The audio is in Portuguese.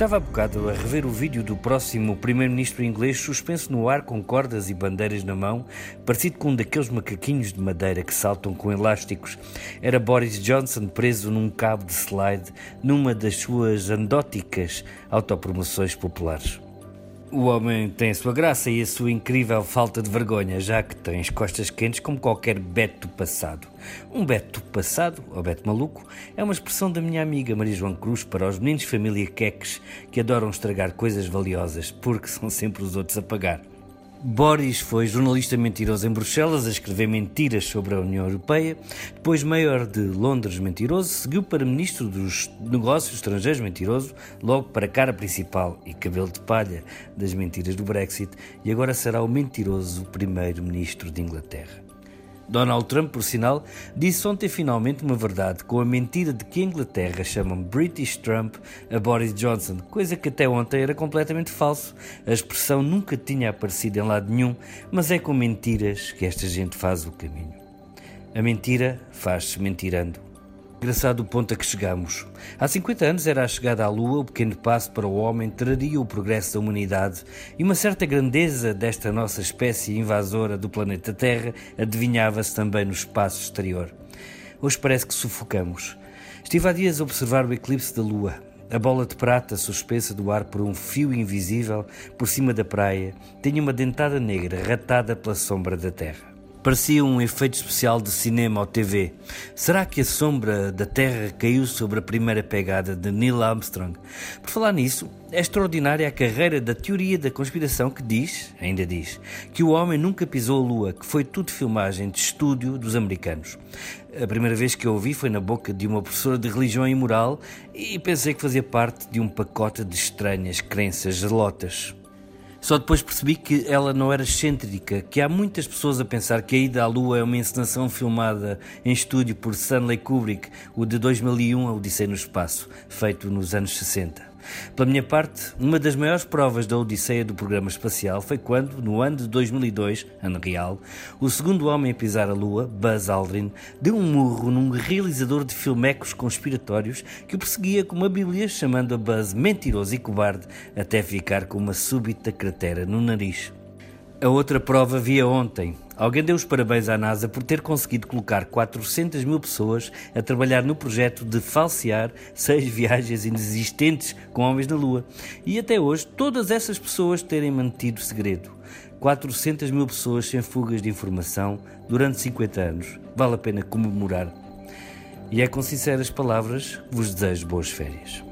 Estava há bocado a rever o vídeo do próximo primeiro-ministro inglês suspenso no ar com cordas e bandeiras na mão, parecido com um daqueles macaquinhos de madeira que saltam com elásticos. Era Boris Johnson preso num cabo de slide numa das suas andóticas autopromoções populares. O homem tem a sua graça e a sua incrível falta de vergonha, já que tem as costas quentes como qualquer Beto passado. Um Beto passado, ou Beto maluco, é uma expressão da minha amiga Maria João Cruz para os meninos família queques que adoram estragar coisas valiosas porque são sempre os outros a pagar. Boris foi jornalista mentiroso em Bruxelas a escrever mentiras sobre a União Europeia. Depois, maior de Londres mentiroso, seguiu para ministro dos Negócios Estrangeiros mentiroso, logo para a cara principal e cabelo de palha das mentiras do Brexit, e agora será o mentiroso primeiro-ministro de Inglaterra. Donald Trump, por sinal, disse ontem finalmente uma verdade com a mentira de que a Inglaterra chama British Trump a Boris Johnson, coisa que até ontem era completamente falso. A expressão nunca tinha aparecido em lado nenhum, mas é com mentiras que esta gente faz o caminho. A mentira faz-se mentirando. Engraçado o ponto a que chegamos. Há 50 anos era a chegada à Lua, o pequeno passo para o homem traria o progresso da humanidade e uma certa grandeza desta nossa espécie invasora do planeta Terra adivinhava-se também no espaço exterior. Hoje parece que sufocamos. Estive há dias a observar o eclipse da Lua. A bola de prata suspensa do ar por um fio invisível por cima da praia tinha uma dentada negra ratada pela sombra da Terra. Parecia um efeito especial de cinema ou TV. Será que a sombra da Terra caiu sobre a primeira pegada de Neil Armstrong? Por falar nisso, é extraordinária a carreira da teoria da conspiração que diz, ainda diz, que o homem nunca pisou a Lua, que foi tudo filmagem de estúdio dos americanos. A primeira vez que eu ouvi foi na boca de uma professora de religião e moral e pensei que fazia parte de um pacote de estranhas crenças gelotas. Só depois percebi que ela não era excêntrica, que há muitas pessoas a pensar que a ida à Lua é uma encenação filmada em estúdio por Stanley Kubrick, o de 2001, A Odisseia no Espaço, feito nos anos 60. Pela minha parte, uma das maiores provas da odisseia do programa espacial foi quando, no ano de 2002, ano real, o segundo homem a pisar a Lua, Buzz Aldrin, deu um murro num realizador de filmecos conspiratórios que o perseguia com uma bíblia chamando a Buzz mentiroso e cobarde até ficar com uma súbita cratera no nariz. A outra prova via ontem, Alguém deu os parabéns à NASA por ter conseguido colocar 400 mil pessoas a trabalhar no projeto de falsear seis viagens inexistentes com homens na Lua. E até hoje, todas essas pessoas terem mantido segredo. 400 mil pessoas sem fugas de informação durante 50 anos. Vale a pena comemorar. E é com sinceras palavras que vos desejo boas férias.